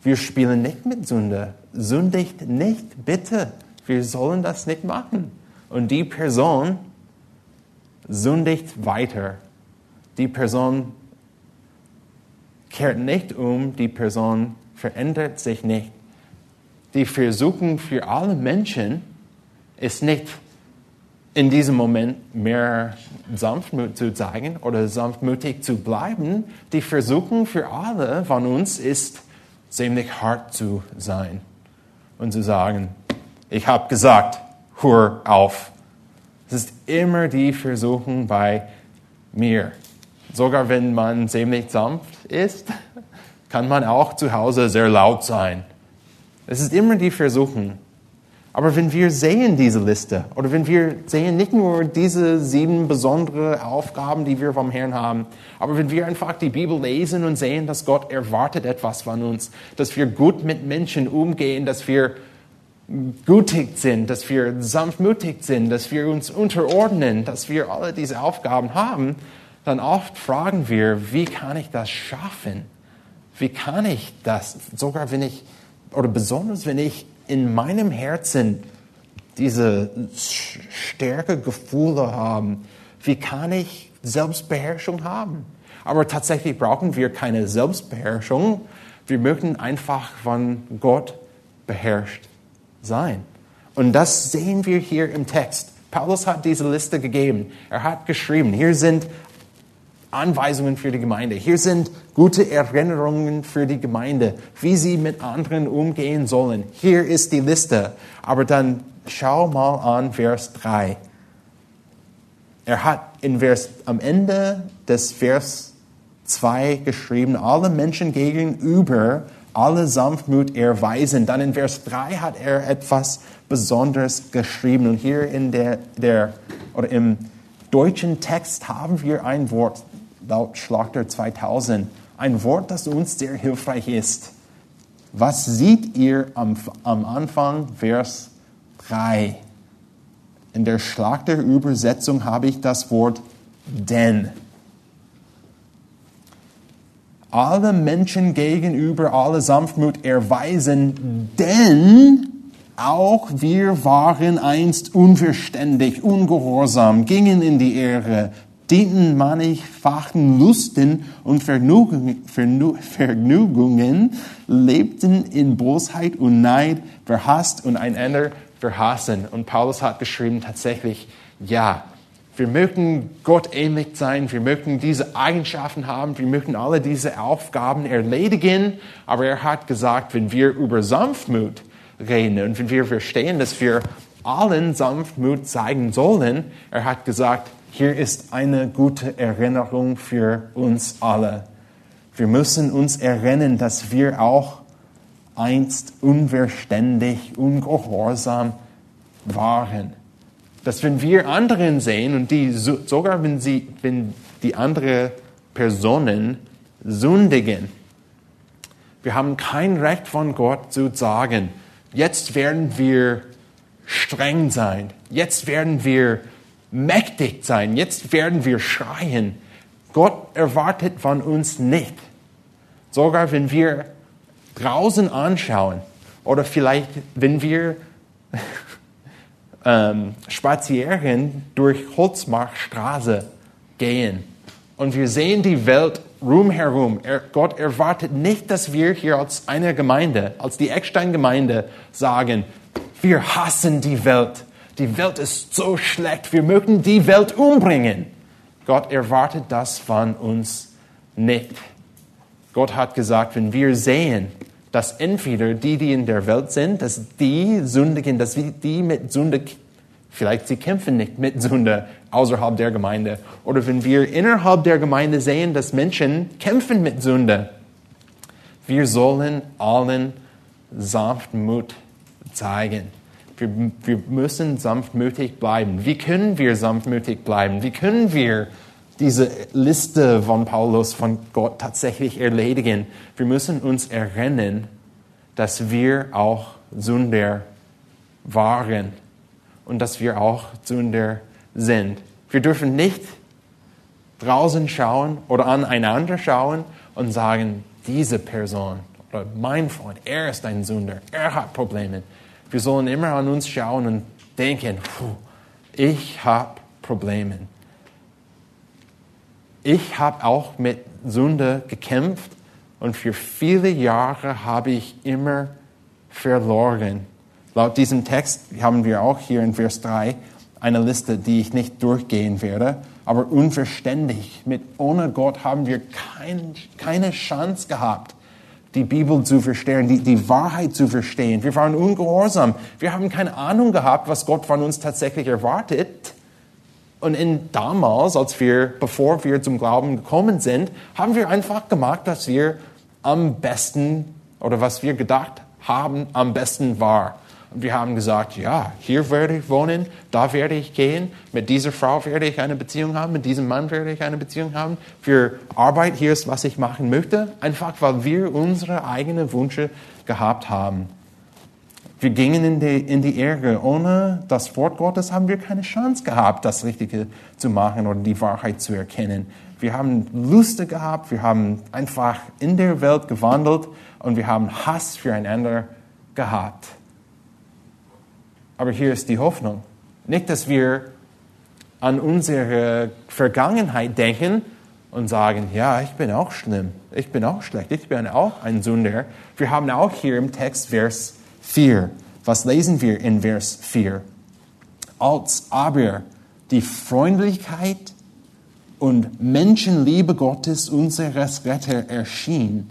wir spielen nicht mit Sünde. Sündigt nicht, bitte. Wir sollen das nicht machen. Und die Person sündigt weiter. Die Person kehrt nicht um, die Person verändert sich nicht. Die Versuchung für alle Menschen ist nicht in diesem Moment mehr Sanftmut zu zeigen oder sanftmütig zu bleiben. Die Versuchung für alle von uns ist, ziemlich hart zu sein und zu sagen, ich habe gesagt, hör auf. Es ist immer die Versuchung bei mir. Sogar wenn man ziemlich sanft ist, kann man auch zu Hause sehr laut sein. Es ist immer die Versuchung. Aber wenn wir sehen diese Liste oder wenn wir sehen nicht nur diese sieben besondere Aufgaben, die wir vom Herrn haben, aber wenn wir einfach die Bibel lesen und sehen, dass Gott erwartet etwas von uns, dass wir gut mit Menschen umgehen, dass wir gütig sind, dass wir sanftmütig sind, dass wir uns unterordnen, dass wir alle diese Aufgaben haben, dann oft fragen wir, wie kann ich das schaffen? Wie kann ich das, sogar wenn ich, oder besonders wenn ich in meinem Herzen diese starke Gefühle habe, wie kann ich Selbstbeherrschung haben? Aber tatsächlich brauchen wir keine Selbstbeherrschung. Wir möchten einfach von Gott beherrscht sein. Und das sehen wir hier im Text. Paulus hat diese Liste gegeben. Er hat geschrieben, hier sind Anweisungen für die Gemeinde. Hier sind gute Erinnerungen für die Gemeinde, wie sie mit anderen umgehen sollen. Hier ist die Liste. Aber dann schau mal an Vers 3. Er hat in Vers, am Ende des Vers 2 geschrieben, alle Menschen gegenüber alle Sanftmut erweisen. Dann in Vers 3 hat er etwas Besonderes geschrieben. Und hier in der, der oder im deutschen Text haben wir ein Wort, laut Schlachter 2000, ein Wort, das uns sehr hilfreich ist. Was seht ihr am, am Anfang, Vers 3? In der Schlachterübersetzung habe ich das Wort denn alle Menschen gegenüber alle Sanftmut erweisen, denn auch wir waren einst unverständig, ungehorsam, gingen in die Ehre, dienten mannigfachen Lusten und Vergnügungen, lebten in Bosheit und Neid, verhasst und einander verhassen. Und Paulus hat geschrieben tatsächlich, ja, wir möchten Gott ähnlich sein, wir möchten diese Eigenschaften haben, wir möchten alle diese Aufgaben erledigen, aber er hat gesagt, wenn wir über Sanftmut reden und wenn wir verstehen, dass wir allen Sanftmut zeigen sollen, er hat gesagt, hier ist eine gute Erinnerung für uns alle. Wir müssen uns erinnern, dass wir auch einst unverständig, ungehorsam waren dass wenn wir anderen sehen und die sogar wenn sie, wenn die andere Personen sündigen, wir haben kein Recht von Gott zu sagen, jetzt werden wir streng sein, jetzt werden wir mächtig sein, jetzt werden wir schreien. Gott erwartet von uns nicht. Sogar wenn wir draußen anschauen oder vielleicht wenn wir ähm, spazieren durch Holzmarkstraße gehen und wir sehen die Welt rumherum. Er, Gott erwartet nicht, dass wir hier als eine Gemeinde, als die Eckstein-Gemeinde sagen, wir hassen die Welt. Die Welt ist so schlecht. Wir möchten die Welt umbringen. Gott erwartet das von uns nicht. Gott hat gesagt, wenn wir sehen, dass entweder die, die in der Welt sind, dass die sündigen, dass die mit Sünde, vielleicht sie kämpfen nicht mit Sünde außerhalb der Gemeinde. Oder wenn wir innerhalb der Gemeinde sehen, dass Menschen kämpfen mit Sünde. Wir sollen allen Sanftmut zeigen. Wir, wir müssen sanftmütig bleiben. Wie können wir sanftmütig bleiben? Wie können wir diese Liste von Paulus von Gott tatsächlich erledigen. Wir müssen uns erinnern, dass wir auch Sünder waren und dass wir auch Sünder sind. Wir dürfen nicht draußen schauen oder aneinander schauen und sagen, diese Person oder mein Freund, er ist ein Sünder, er hat Probleme. Wir sollen immer an uns schauen und denken, ich habe Probleme. Ich habe auch mit Sünde gekämpft und für viele Jahre habe ich immer verloren. Laut diesem Text haben wir auch hier in Vers 3 eine Liste, die ich nicht durchgehen werde, aber unverständlich. Mit ohne Gott haben wir kein, keine Chance gehabt, die Bibel zu verstehen, die, die Wahrheit zu verstehen. Wir waren ungehorsam. Wir haben keine Ahnung gehabt, was Gott von uns tatsächlich erwartet. Und in damals, als wir, bevor wir zum Glauben gekommen sind, haben wir einfach gemacht, was wir am besten oder was wir gedacht haben, am besten war. Wir haben gesagt, ja, hier werde ich wohnen, da werde ich gehen, mit dieser Frau werde ich eine Beziehung haben, mit diesem Mann werde ich eine Beziehung haben. Für Arbeit, hier ist, was ich machen möchte, einfach weil wir unsere eigenen Wünsche gehabt haben. Wir gingen in die, in die Irre. Ohne das Wort Gottes haben wir keine Chance gehabt, das Richtige zu machen oder die Wahrheit zu erkennen. Wir haben Lust gehabt, wir haben einfach in der Welt gewandelt und wir haben Hass füreinander gehabt. Aber hier ist die Hoffnung. Nicht, dass wir an unsere Vergangenheit denken und sagen, ja, ich bin auch schlimm, ich bin auch schlecht, ich bin auch ein Sünder. Wir haben auch hier im Text Vers 4. Was lesen wir in Vers 4? Als aber die Freundlichkeit und Menschenliebe Gottes unseres Retter erschien,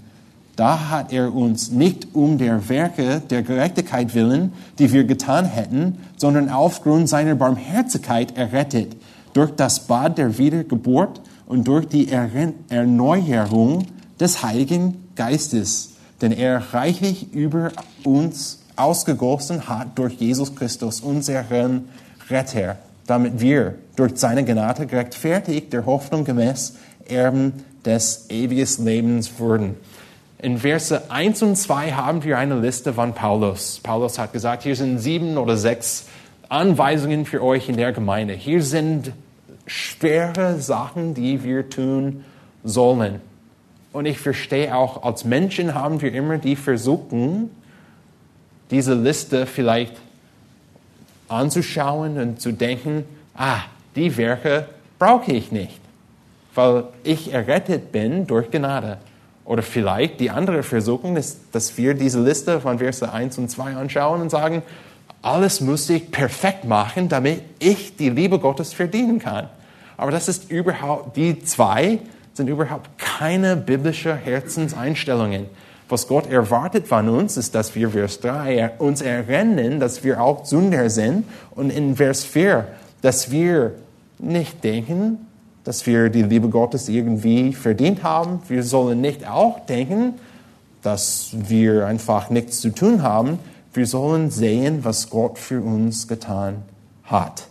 da hat er uns nicht um der Werke der Gerechtigkeit willen, die wir getan hätten, sondern aufgrund seiner Barmherzigkeit errettet, durch das Bad der Wiedergeburt und durch die Erneuerung des Heiligen Geistes, den er reichlich über uns ausgegossen hat durch Jesus Christus, unseren Retter, damit wir durch seine Gnade gerechtfertigt der Hoffnung gemäß Erben des ewigen Lebens wurden. In Verse 1 und 2 haben wir eine Liste von Paulus. Paulus hat gesagt, hier sind sieben oder sechs Anweisungen für euch in der Gemeinde. Hier sind schwere Sachen, die wir tun sollen. Und ich verstehe auch, als Menschen haben wir immer die versuchen, diese Liste vielleicht anzuschauen und zu denken, ah, die Werke brauche ich nicht, weil ich errettet bin durch Gnade. Oder vielleicht die andere Versuchung ist, dass wir diese Liste von Verse 1 und 2 anschauen und sagen, alles muss ich perfekt machen, damit ich die Liebe Gottes verdienen kann. Aber das ist überhaupt, die zwei sind überhaupt keine biblische Herzenseinstellungen. Was Gott erwartet von uns, ist, dass wir, Vers 3, uns erinnern, dass wir auch Sünder sind. Und in Vers 4, dass wir nicht denken, dass wir die Liebe Gottes irgendwie verdient haben. Wir sollen nicht auch denken, dass wir einfach nichts zu tun haben. Wir sollen sehen, was Gott für uns getan hat.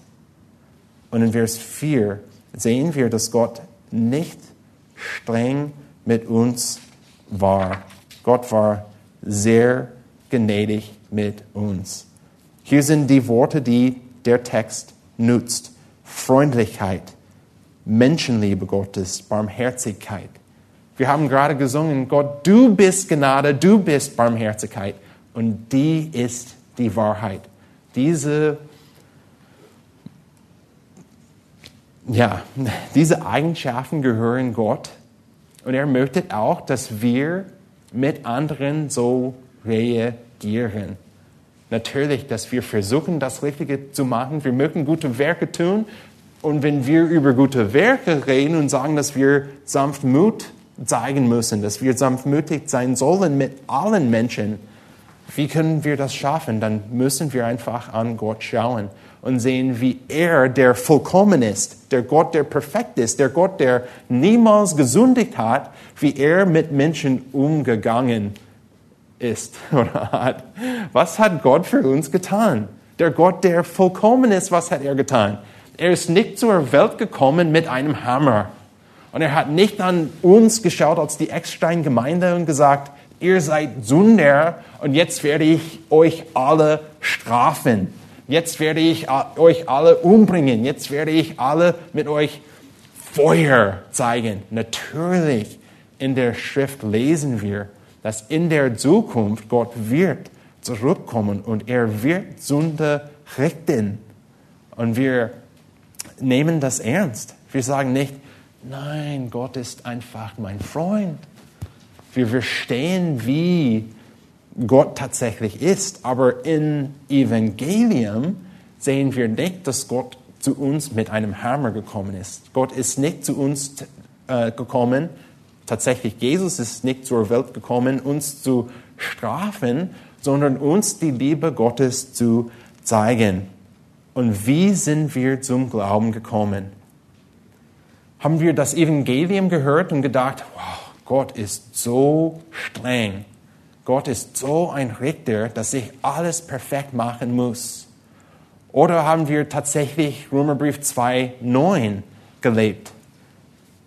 Und in Vers 4 sehen wir, dass Gott nicht streng mit uns war. Gott war sehr gnädig mit uns. Hier sind die Worte, die der Text nutzt. Freundlichkeit, Menschenliebe Gottes, Barmherzigkeit. Wir haben gerade gesungen, Gott, du bist Gnade, du bist Barmherzigkeit. Und die ist die Wahrheit. Diese, ja, diese Eigenschaften gehören Gott. Und er möchte auch, dass wir mit anderen so reagieren. Natürlich, dass wir versuchen, das Richtige zu machen. Wir mögen gute Werke tun und wenn wir über gute Werke reden und sagen, dass wir Sanftmut zeigen müssen, dass wir sanftmütig sein sollen mit allen Menschen, wie können wir das schaffen? Dann müssen wir einfach an Gott schauen und sehen, wie er, der vollkommen ist, der Gott, der perfekt ist, der Gott, der niemals gesündigt hat, wie er mit Menschen umgegangen ist oder hat. Was hat Gott für uns getan? Der Gott, der vollkommen ist, was hat er getan? Er ist nicht zur Welt gekommen mit einem Hammer. Und er hat nicht an uns geschaut als die Eckstein-Gemeinde und gesagt, ihr seid Sünder und jetzt werde ich euch alle strafen. Jetzt werde ich euch alle umbringen. Jetzt werde ich alle mit euch Feuer zeigen. Natürlich, in der Schrift lesen wir, dass in der Zukunft Gott wird zurückkommen und er wird Sünde richten. Und wir nehmen das ernst. Wir sagen nicht, nein, Gott ist einfach mein Freund. Wir verstehen, wie Gott tatsächlich ist, aber im Evangelium sehen wir nicht, dass Gott zu uns mit einem Hammer gekommen ist. Gott ist nicht zu uns äh, gekommen, tatsächlich Jesus ist nicht zur Welt gekommen, uns zu strafen, sondern uns die Liebe Gottes zu zeigen. Und wie sind wir zum Glauben gekommen? Haben wir das Evangelium gehört und gedacht, wow, Gott ist so streng. Gott ist so ein Richter, dass ich alles perfekt machen muss. Oder haben wir tatsächlich Römerbrief 2,9 gelebt?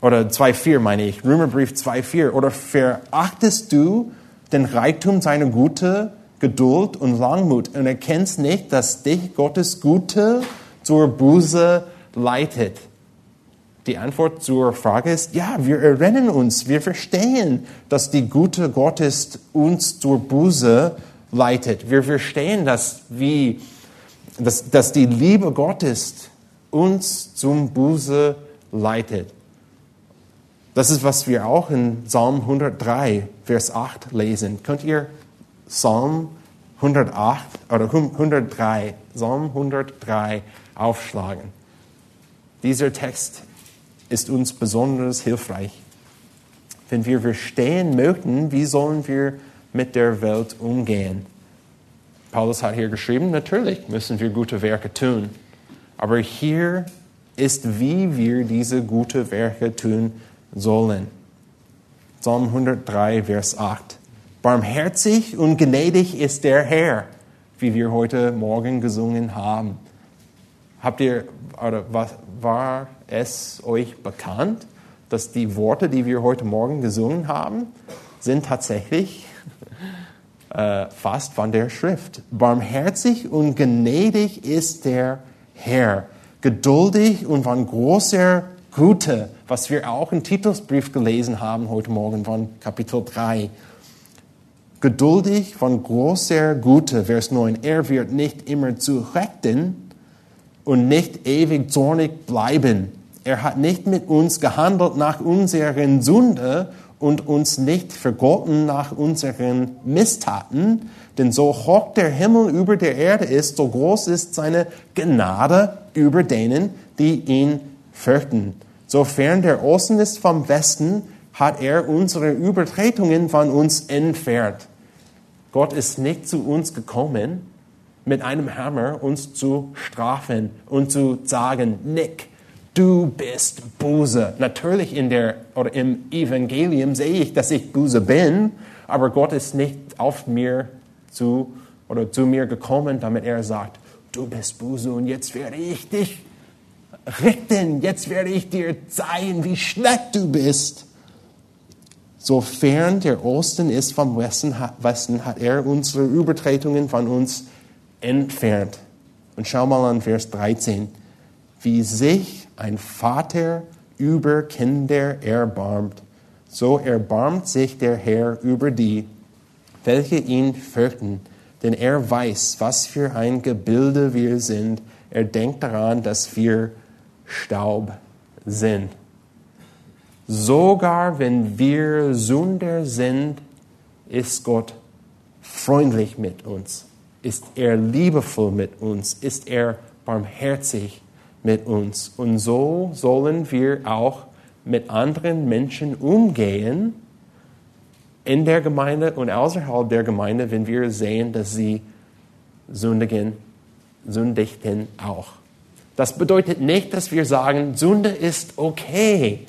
Oder 2,4 meine ich, Römerbrief 2,4. Oder verachtest du den Reichtum seiner Gute Geduld und Langmut und erkennst nicht, dass dich Gottes Gute zur Buße leitet. Die Antwort zur Frage ist, ja, wir erinnern uns, wir verstehen, dass die Gute Gottes uns zur Buße leitet. Wir verstehen, dass, wie, dass, dass die Liebe Gottes uns zum Buße leitet. Das ist, was wir auch in Psalm 103, Vers 8 lesen. Könnt ihr Psalm 108 oder 103, Psalm 103 aufschlagen? Dieser Text ist uns besonders hilfreich. Wenn wir verstehen möchten, wie sollen wir mit der Welt umgehen? Paulus hat hier geschrieben, natürlich müssen wir gute Werke tun. Aber hier ist, wie wir diese gute Werke tun sollen. Psalm 103, Vers 8. Barmherzig und gnädig ist der Herr, wie wir heute Morgen gesungen haben. Habt ihr, oder was, war es euch bekannt, dass die Worte, die wir heute Morgen gesungen haben, sind tatsächlich äh, fast von der Schrift. Barmherzig und gnädig ist der Herr, geduldig und von großer Güte, was wir auch im Titusbrief gelesen haben heute Morgen von Kapitel 3. Geduldig von großer Güte, Vers 9. Er wird nicht immer zurechten und nicht ewig zornig bleiben. Er hat nicht mit uns gehandelt nach unseren Sünde und uns nicht vergolten nach unseren Misstaten, denn so hoch der Himmel über der Erde ist, so groß ist seine Gnade über denen, die ihn fürchten. Sofern der Osten ist vom Westen, hat er unsere Übertretungen von uns entfernt. Gott ist nicht zu uns gekommen, mit einem Hammer uns zu strafen und zu sagen, Nick, du bist böse. Natürlich in der, oder im Evangelium sehe ich, dass ich böse bin, aber Gott ist nicht auf mir zu, oder zu mir gekommen, damit er sagt, du bist böse und jetzt werde ich dich retten, jetzt werde ich dir zeigen, wie schlecht du bist. Sofern der Osten ist vom Westen, hat er unsere Übertretungen von uns entfernt. Und schau mal an Vers 13, wie sich ein Vater über Kinder erbarmt, so erbarmt sich der Herr über die, welche ihn fürchten, denn er weiß, was für ein Gebilde wir sind. Er denkt daran, dass wir Staub sind. Sogar wenn wir Sünder sind, ist Gott freundlich mit uns, ist er liebevoll mit uns, ist er barmherzig mit uns. Und so sollen wir auch mit anderen Menschen umgehen, in der Gemeinde und außerhalb der Gemeinde, wenn wir sehen, dass sie sündigen, sündigten auch. Das bedeutet nicht, dass wir sagen, Sünde ist okay.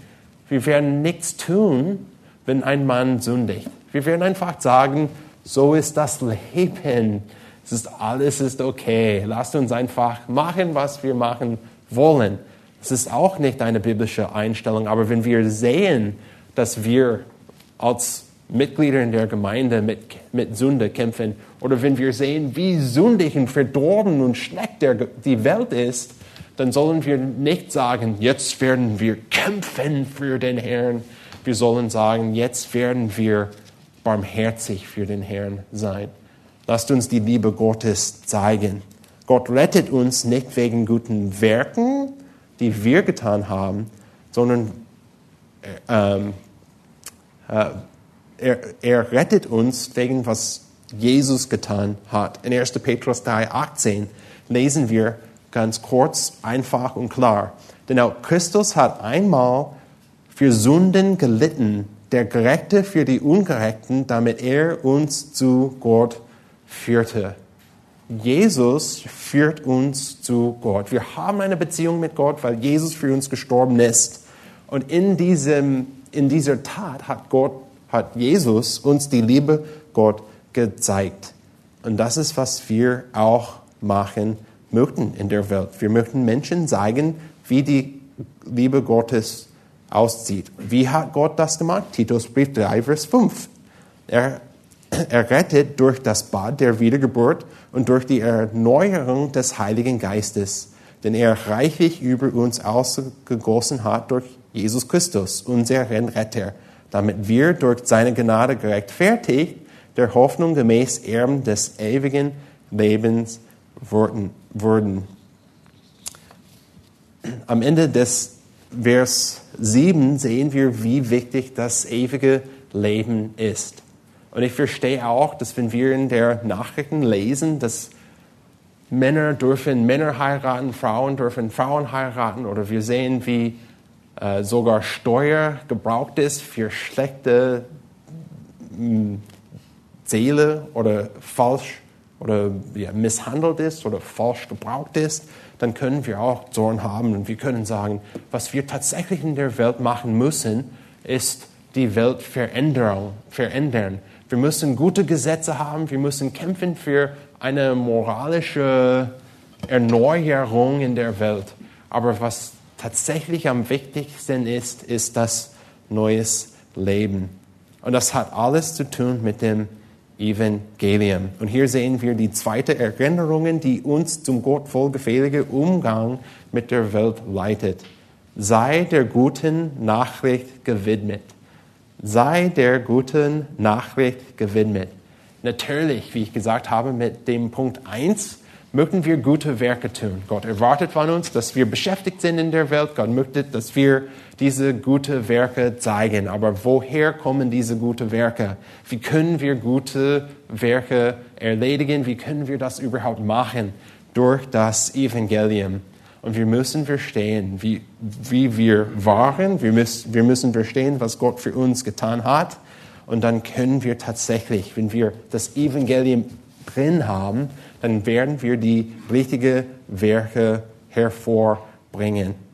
Wir werden nichts tun, wenn ein Mann sündigt. Wir werden einfach sagen, so ist das Leben. Es ist alles ist okay. Lasst uns einfach machen, was wir machen wollen. Es ist auch nicht eine biblische Einstellung, aber wenn wir sehen, dass wir als Mitglieder in der Gemeinde mit, mit Sünde kämpfen oder wenn wir sehen, wie sündig und verdorben und schlecht der, die Welt ist, dann sollen wir nicht sagen, jetzt werden wir kämpfen für den Herrn. Wir sollen sagen, jetzt werden wir barmherzig für den Herrn sein. Lasst uns die Liebe Gottes zeigen. Gott rettet uns nicht wegen guten Werken, die wir getan haben, sondern ähm, äh, er, er rettet uns wegen was Jesus getan hat. In 1. Petrus 3, 18 lesen wir, Ganz kurz, einfach und klar. Denn auch Christus hat einmal für Sünden gelitten, der Gerechte für die Ungerechten, damit er uns zu Gott führte. Jesus führt uns zu Gott. Wir haben eine Beziehung mit Gott, weil Jesus für uns gestorben ist. Und in, diesem, in dieser Tat hat Gott, hat Jesus uns die Liebe Gott gezeigt. Und das ist, was wir auch machen möchten in der Welt. Wir möchten Menschen zeigen, wie die Liebe Gottes aussieht. Wie hat Gott das gemacht? Titus Brief 3, Vers 5. Er, errettet durch das Bad der Wiedergeburt und durch die Erneuerung des Heiligen Geistes, den er reichlich über uns ausgegossen hat durch Jesus Christus, unseren Retter, damit wir durch seine Gnade gerechtfertigt der Hoffnung gemäß Erben des ewigen Lebens wurden. Am Ende des Vers 7 sehen wir, wie wichtig das ewige Leben ist. Und ich verstehe auch, dass wenn wir in der Nachrichten lesen, dass Männer dürfen Männer heiraten, Frauen dürfen Frauen heiraten, oder wir sehen, wie äh, sogar Steuer gebraucht ist für schlechte mm, Seele oder falsch oder ja, misshandelt ist oder falsch gebraucht ist, dann können wir auch Zorn haben und wir können sagen, was wir tatsächlich in der Welt machen müssen, ist die Welt verändern. verändern. Wir müssen gute Gesetze haben, wir müssen kämpfen für eine moralische Erneuerung in der Welt. Aber was tatsächlich am wichtigsten ist, ist das neues Leben. Und das hat alles zu tun mit dem Evangelium. Und hier sehen wir die zweite Erinnerung, die uns zum Gott vollgefälligen Umgang mit der Welt leitet. Sei der guten Nachricht gewidmet. Sei der guten Nachricht gewidmet. Natürlich, wie ich gesagt habe, mit dem Punkt 1 möchten wir gute Werke tun. Gott erwartet von uns, dass wir beschäftigt sind in der Welt. Gott möchte, dass wir diese gute Werke zeigen. Aber woher kommen diese gute Werke? Wie können wir gute Werke erledigen? Wie können wir das überhaupt machen? Durch das Evangelium. Und wir müssen verstehen, wie, wie wir waren. Wir müssen, wir müssen verstehen, was Gott für uns getan hat. Und dann können wir tatsächlich, wenn wir das Evangelium drin haben, dann werden wir die richtigen Werke hervorbringen.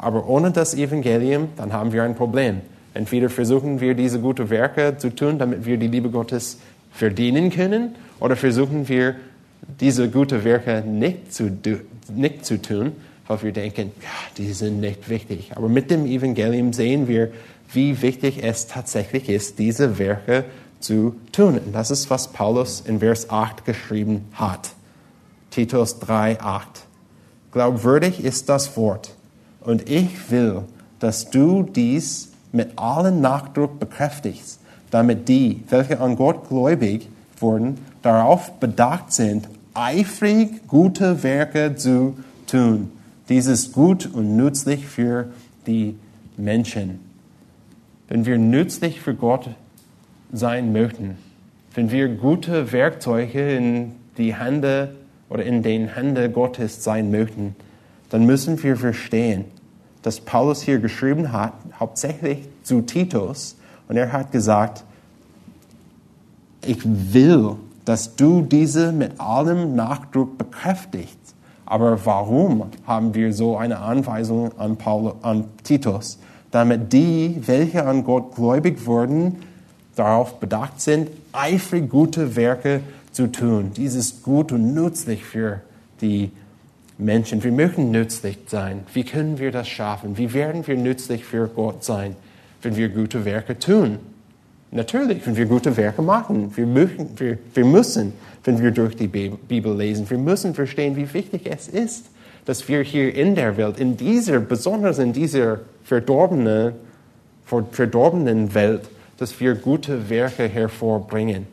Aber ohne das Evangelium, dann haben wir ein Problem. Entweder versuchen wir diese guten Werke zu tun, damit wir die Liebe Gottes verdienen können, oder versuchen wir diese guten Werke nicht zu, nicht zu tun, weil wir denken, ja, die sind nicht wichtig. Aber mit dem Evangelium sehen wir, wie wichtig es tatsächlich ist, diese Werke zu tun. Und das ist, was Paulus in Vers 8 geschrieben hat. Titus 3, 8. Glaubwürdig ist das Wort. Und ich will, dass du dies mit allem Nachdruck bekräftigst, damit die, welche an Gott gläubig wurden, darauf bedacht sind, eifrig gute Werke zu tun. Dies ist gut und nützlich für die Menschen. Wenn wir nützlich für Gott sein möchten, wenn wir gute Werkzeuge in die Hände oder in den Händen Gottes sein möchten, dann müssen wir verstehen, dass Paulus hier geschrieben hat, hauptsächlich zu Titus, und er hat gesagt, ich will, dass du diese mit allem Nachdruck bekräftigst. Aber warum haben wir so eine Anweisung an, Paul, an Titus? Damit die, welche an Gott gläubig wurden, darauf bedacht sind, eifrig gute Werke zu tun. Dies ist gut und nützlich für die Menschen. Wir möchten nützlich sein. Wie können wir das schaffen? Wie werden wir nützlich für Gott sein, wenn wir gute Werke tun? Natürlich, wenn wir gute Werke machen. Wir, möchten, wir, wir müssen, wenn wir durch die Bibel lesen, wir müssen verstehen, wie wichtig es ist, dass wir hier in der Welt, in dieser, besonders in dieser verdorbenen, verdorbenen Welt, dass wir gute Werke hervorbringen.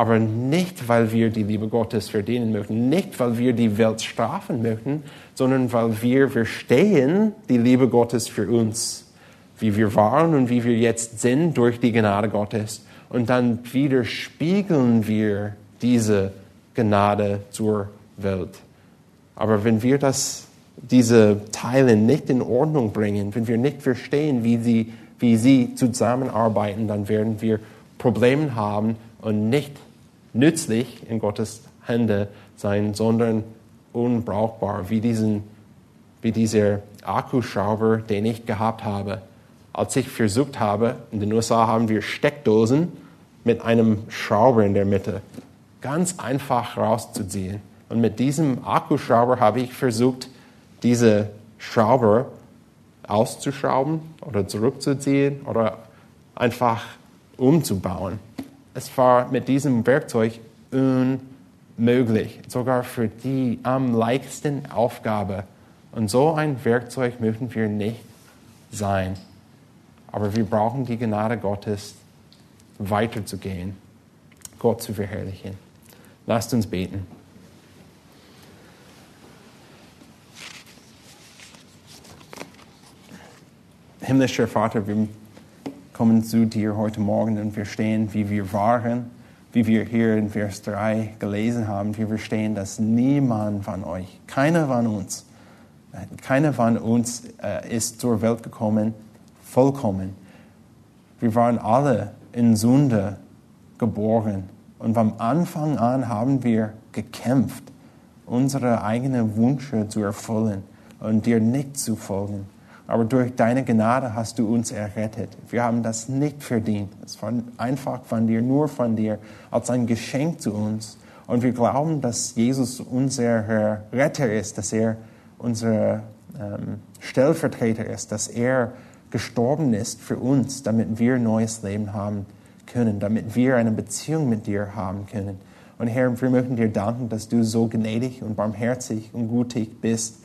Aber nicht, weil wir die Liebe Gottes verdienen möchten, nicht, weil wir die Welt strafen möchten, sondern weil wir verstehen die Liebe Gottes für uns, wie wir waren und wie wir jetzt sind durch die Gnade Gottes. Und dann widerspiegeln wir diese Gnade zur Welt. Aber wenn wir das, diese Teile nicht in Ordnung bringen, wenn wir nicht verstehen, wie sie wie sie zusammenarbeiten, dann werden wir Probleme haben und nicht nützlich in Gottes Hände sein, sondern unbrauchbar, wie, diesen, wie dieser Akkuschrauber, den ich gehabt habe. Als ich versucht habe, in den USA haben wir Steckdosen mit einem Schrauber in der Mitte, ganz einfach rauszuziehen. Und mit diesem Akkuschrauber habe ich versucht, diese Schrauber auszuschrauben oder zurückzuziehen oder einfach umzubauen. Es war mit diesem Werkzeug unmöglich, sogar für die am leichtesten Aufgabe. Und so ein Werkzeug möchten wir nicht sein. Aber wir brauchen die Gnade Gottes, weiterzugehen, Gott zu verherrlichen. Lasst uns beten. Himmlischer Vater, wir kommen zu dir heute Morgen und wir stehen, wie wir waren, wie wir hier in Vers 3 gelesen haben. Wir verstehen, dass niemand von euch, keiner von uns, keiner von uns äh, ist zur Welt gekommen, vollkommen. Wir waren alle in Sünde geboren. Und vom Anfang an haben wir gekämpft, unsere eigenen Wünsche zu erfüllen und dir nicht zu folgen. Aber durch deine Gnade hast du uns errettet. Wir haben das nicht verdient. Es war einfach von dir, nur von dir, als ein Geschenk zu uns. Und wir glauben, dass Jesus unser Retter ist, dass er unser ähm, Stellvertreter ist, dass er gestorben ist für uns, damit wir neues Leben haben können, damit wir eine Beziehung mit dir haben können. Und Herr, wir möchten dir danken, dass du so gnädig und barmherzig und gutig bist,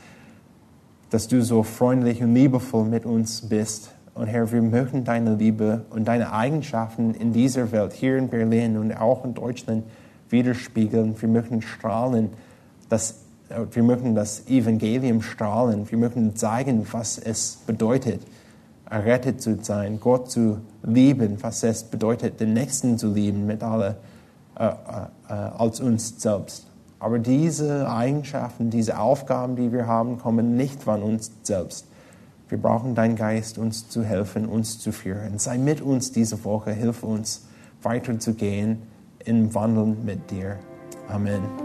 dass du so freundlich und liebevoll mit uns bist. Und Herr, wir möchten deine Liebe und deine Eigenschaften in dieser Welt, hier in Berlin und auch in Deutschland, widerspiegeln. Wir möchten strahlen, dass, wir möchten das Evangelium strahlen. Wir möchten zeigen, was es bedeutet, errettet zu sein, Gott zu lieben, was es bedeutet, den Nächsten zu lieben mit alle, äh, äh, äh, als uns selbst. Aber diese Eigenschaften, diese Aufgaben, die wir haben, kommen nicht von uns selbst. Wir brauchen deinen Geist, uns zu helfen, uns zu führen. Sei mit uns diese Woche, hilf uns weiterzugehen im Wandeln mit dir. Amen.